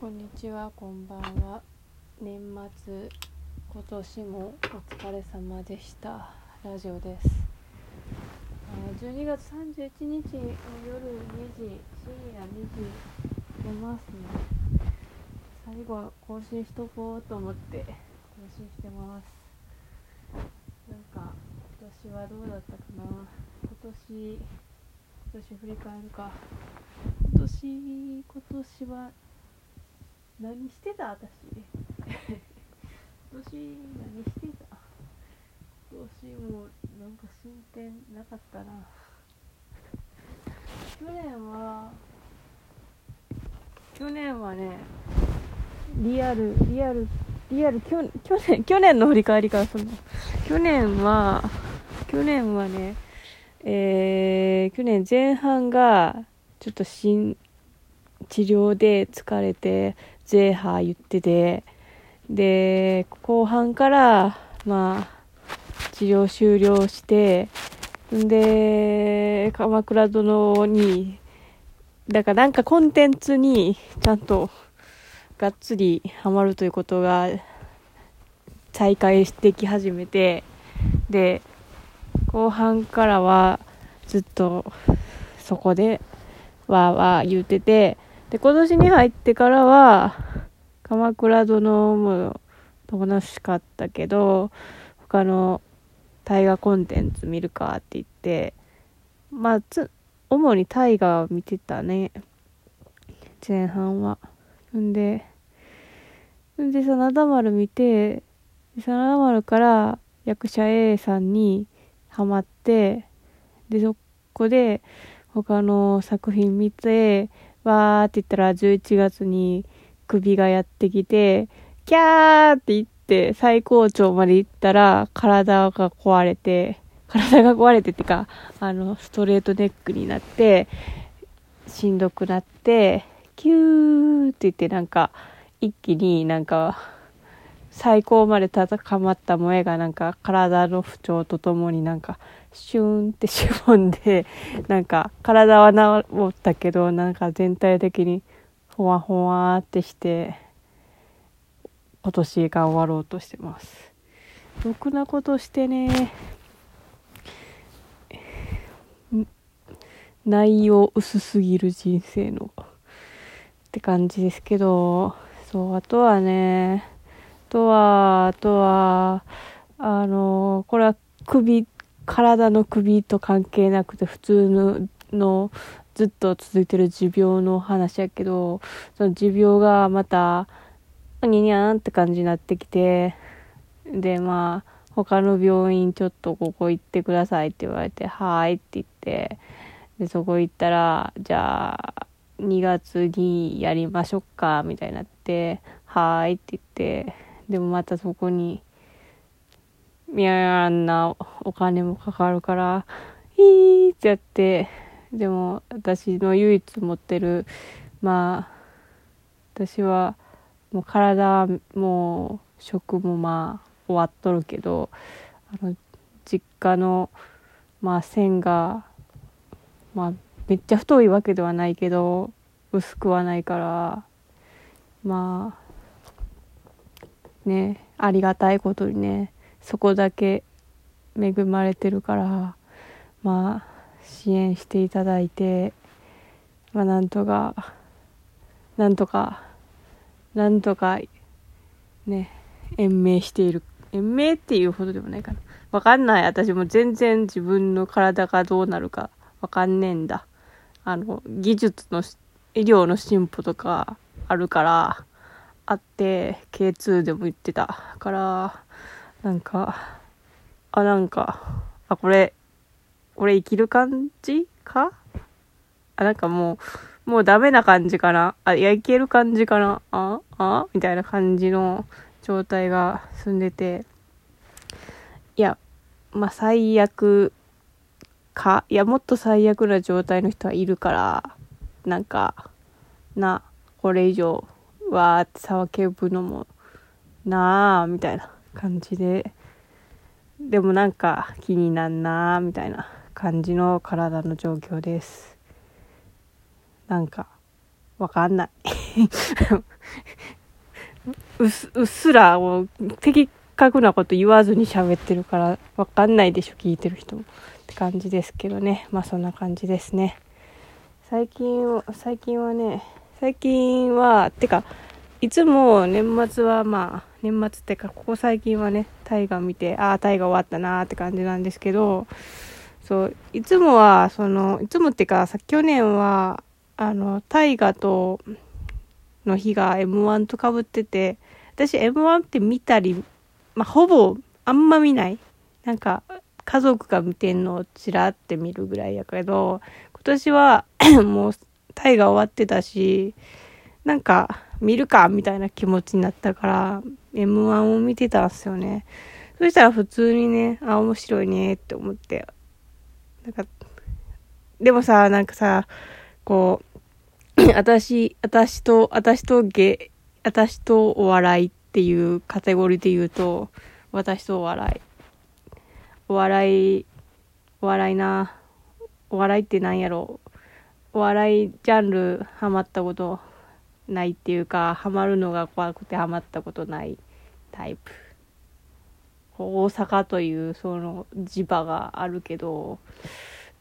こんにちは、こんばんは。年末、今年もお疲れ様でした。ラジオです。12月31日の夜2時、深夜2時出ますね。最後は更新しとこうと思って更新してます。なんか、今年はどうだったかな？今年、今年振り返るか。今年、今年は何してた私。今年何してた？今年 もなんか進展なかったな。去年は去年はねリアルリアルリアル去去年去年の振り返りからするの。去年は去年はねえー、去年前半がちょっと新治療で疲れてゼーハー言っててで後半からまあ治療終了してんで鎌倉殿にだからなんかコンテンツにちゃんとがっつりハマるということが再開してき始めてで後半からはずっとそこでわーわー言っててで、今年に入ってからは、鎌倉殿も楽しかったけど、他の大河コンテンツ見るかって言って、まあ、つ、主に大河を見てたね。前半は。んで、んで、真田丸見て、真田丸から役者 A さんにハマって、で、そこで他の作品見て、わーって言ったら11月に首がやってきて、キャーって言って最高潮まで行ったら体が壊れて、体が壊れてってか、あの、ストレートネックになって、しんどくなって、キューって言ってなんか、一気になんか、最高まで高まった萌えがなんか体の不調とともになんかシューンってしぼんでなんか体は治ったけどなんか全体的にほわほわってして今年が終わろうとしてます。ろくなことしてね。内容薄すぎる人生のって感じですけどそうあとはねとはあとはあのこれは首体の首と関係なくて普通ののずっと続いてる持病の話やけどその持病がまたににゃーんって感じになってきてでまあ他の病院ちょっとここ行ってくださいって言われてはーいって言ってでそこ行ったらじゃあ2月にやりましょうかみたいになってはーいって言ってでもまたそこにいやあんなお金もかかるから、ヒーってやって、でも私の唯一持ってる、まあ、私はもう体も食もまあ終わっとるけど、あの、実家の、まあ線が、まあめっちゃ太いわけではないけど、薄くはないから、まあ、ね、ありがたいことにね、そこだけ恵まれてるからまあ支援していただいてまあなんとかなんとかなんとかね延命している。延命っていうほどでもないかな。わかんない。私も全然自分の体がどうなるかわかんねえんだ。あの技術の医療の進歩とかあるからあって K2 でも言ってた。からなんか、あ、なんか、あ、これ、俺生きる感じ？か？あ、なんかもう、もうダメな感じかな？あ、いや、いける感じかな？ああ？みたいな感じの状態が進んでて、いや、まあ、最悪か、いや、もっと最悪な状態の人はいるから、なんか、な、これ以上、わーって騒けぶのも、なあみたいな。感じで。でもなんか気になんなーみたいな感じの体の状況です。なんかわかんない。うすうっすらもう的確なこと言わずに喋ってるからわかんないでしょ聞いてる人もって感じですけどね。まあそんな感じですね。最近最近はね最近はてかいつも年末はまあ年末ってかここ最近はね大河見てああ大河終わったなーって感じなんですけどそういつもはそのいつもってかさ去年はあの大河との日が m 1とかぶってて私 m 1って見たり、まあ、ほぼあんま見ない。なんか家族が見てんのをちらって見るぐらいやけど今年は もう大河終わってたしなんか見るかみたいな気持ちになったから M1 を見てたんすよね。そしたら普通にね、あ、面白いねって思って。なんか、でもさ、なんかさ、こう、私、私と、私と芸、私とお笑いっていうカテゴリーで言うと、私とお笑い。お笑い、お笑いな。お笑いって何やろお笑いジャンルハマったことないっていうかハマるのが怖くてハマったことないタイプ。大阪というその磁場があるけど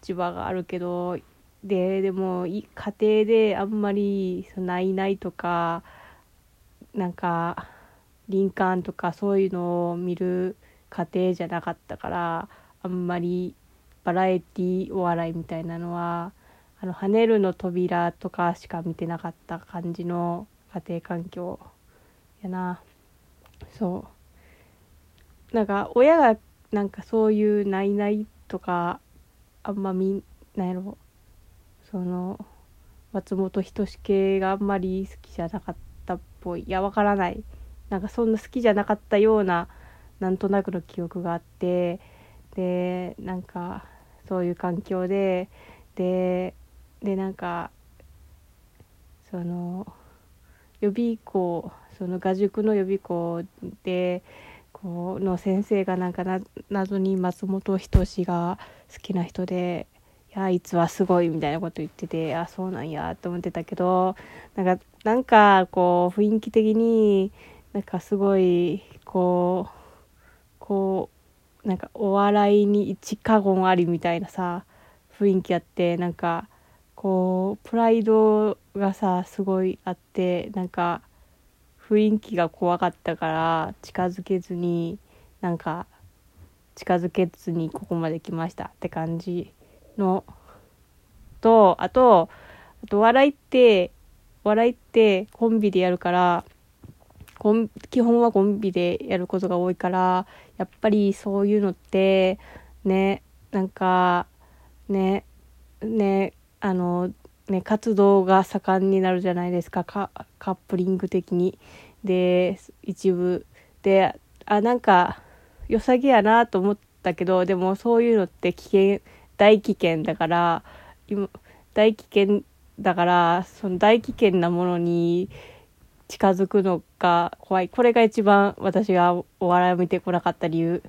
磁場があるけどででも家庭であんまり「ないない」とかなんか「林間」とかそういうのを見る家庭じゃなかったからあんまりバラエティお笑いみたいなのはあの跳ねるの扉とかしか見てなかった感じの家庭環境やな。そう。なんか親がなんかそういうないないとかあんまみんなんやろ。その松本人志系があんまり好きじゃなかったっぽい。いやわからない。なんかそんな好きじゃなかったようななんとなくの記憶があって。でなんかそういう環境でででなんかその予備校その画塾の予備校でこうの先生がなんかな謎に松本人志が好きな人で「いやあいつはすごい」みたいなこと言ってて「あそうなんや」と思ってたけどなんかなんかこう雰囲気的になんかすごいこうこうなんかお笑いに一過言ありみたいなさ雰囲気あってなんかこうプライドがさすごいあってなんか雰囲気が怖かったから近づけずになんか近づけずにここまで来ましたって感じのとあとあと笑いって笑いってコンビでやるからコン基本はコンビでやることが多いからやっぱりそういうのってねなんかねねあのね活動が盛んになるじゃないですか。カップリング的に。で一部であなんか良さげやなと思ったけどでもそういうのって危険大危険だから今大危険だからその大危険なものに近づくのが怖い。これが一番私がお笑いを見てこなかった理由。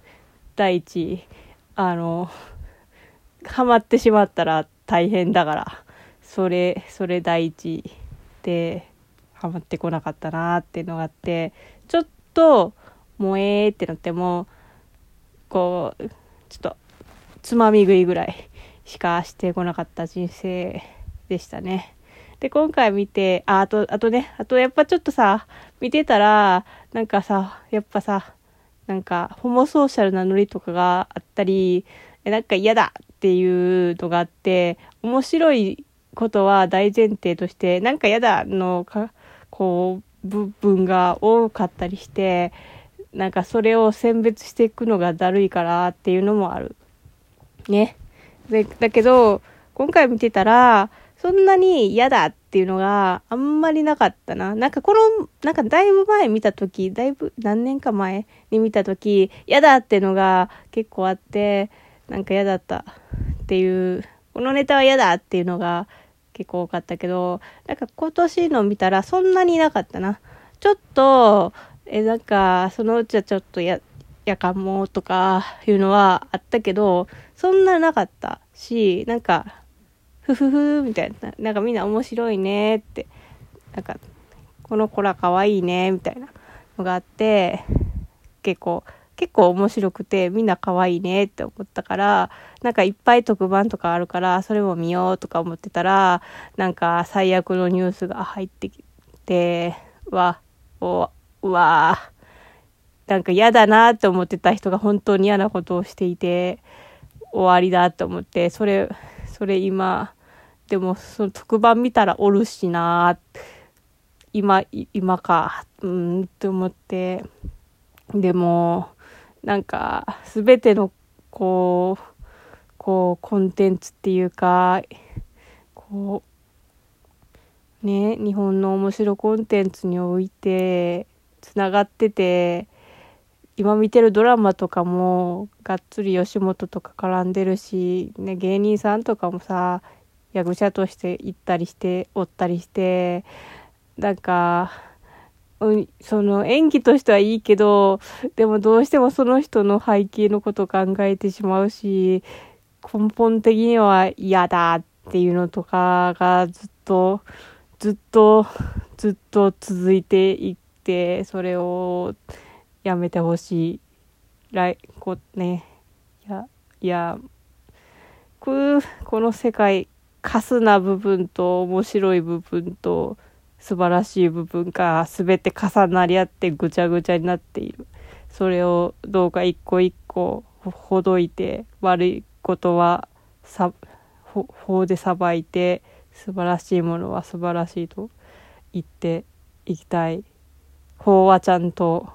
第一あのハマってしまったら大変だからそれそれ第一でハマってこなかったなっていうのがあってちょっともえーってなってもこうちょっとつまみ食いぐらいしかしてこなかった人生でしたね。で、今回見て、あ、あと、あとね、あとやっぱちょっとさ、見てたら、なんかさ、やっぱさ、なんか、ホモソーシャルなノリとかがあったり、なんか嫌だていうのがあって、面白いことは大前提として、なんか嫌だのか、こう、部分が多かったりして、なんかそれを選別していくのがだるいからっていうのもある。ね。で、だけど、今回見てたら、そんなに嫌だっていうのがあんまりなかったな。なんかこの、なんかだいぶ前見たとき、だいぶ何年か前に見たとき、嫌だっていうのが結構あって、なんか嫌だったっていう、このネタは嫌だっていうのが結構多かったけど、なんか今年の見たらそんなになかったな。ちょっと、え、なんか、そのうちはちょっとや、やかもとかいうのはあったけど、そんななかったし、なんか、ふふふみたいな、なんかみんな面白いねって、なんか、この子ら可愛いね、みたいなのがあって、結構、結構面白くて、みんな可愛いねって思ったから、なんかいっぱい特番とかあるから、それも見ようとか思ってたら、なんか最悪のニュースが入ってきて、わ、お、うわなんか嫌だなって思ってた人が本当に嫌なことをしていて、終わりだと思って、それ、それ今、でもその特番見たらおるしな今、今か、うんって思って、でも、なんか、すべての、こう、こう、コンテンツっていうか、こう、ね、日本の面白コンテンツにおいて、つながってて、今見てるドラマとかも、がっつり吉本とか絡んでるし、ね、芸人さんとかもさ、役者として行ったりして、おったりして、なんか、うん、その演技としてはいいけど、でもどうしてもその人の背景のことを考えてしまうし、根本的には嫌だっていうのとかがずっと、ずっと、ずっと続いていって、それをやめてほしい。来、こね、いや、いや、この世界、カスな部分と面白い部分と、素晴らしい部分が全て重なり合ってぐちゃぐちゃになっている。それをどうか一個一個ほどいて悪いことはさ法で裁いて素晴らしいものは素晴らしいと言っていきたい。法はちゃんと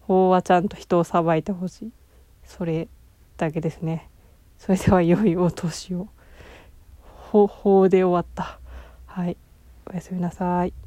法はちゃんと人を裁いてほしい。それだけですね。それでは良いお年を。法法で終わった。はい。おやすみなさい。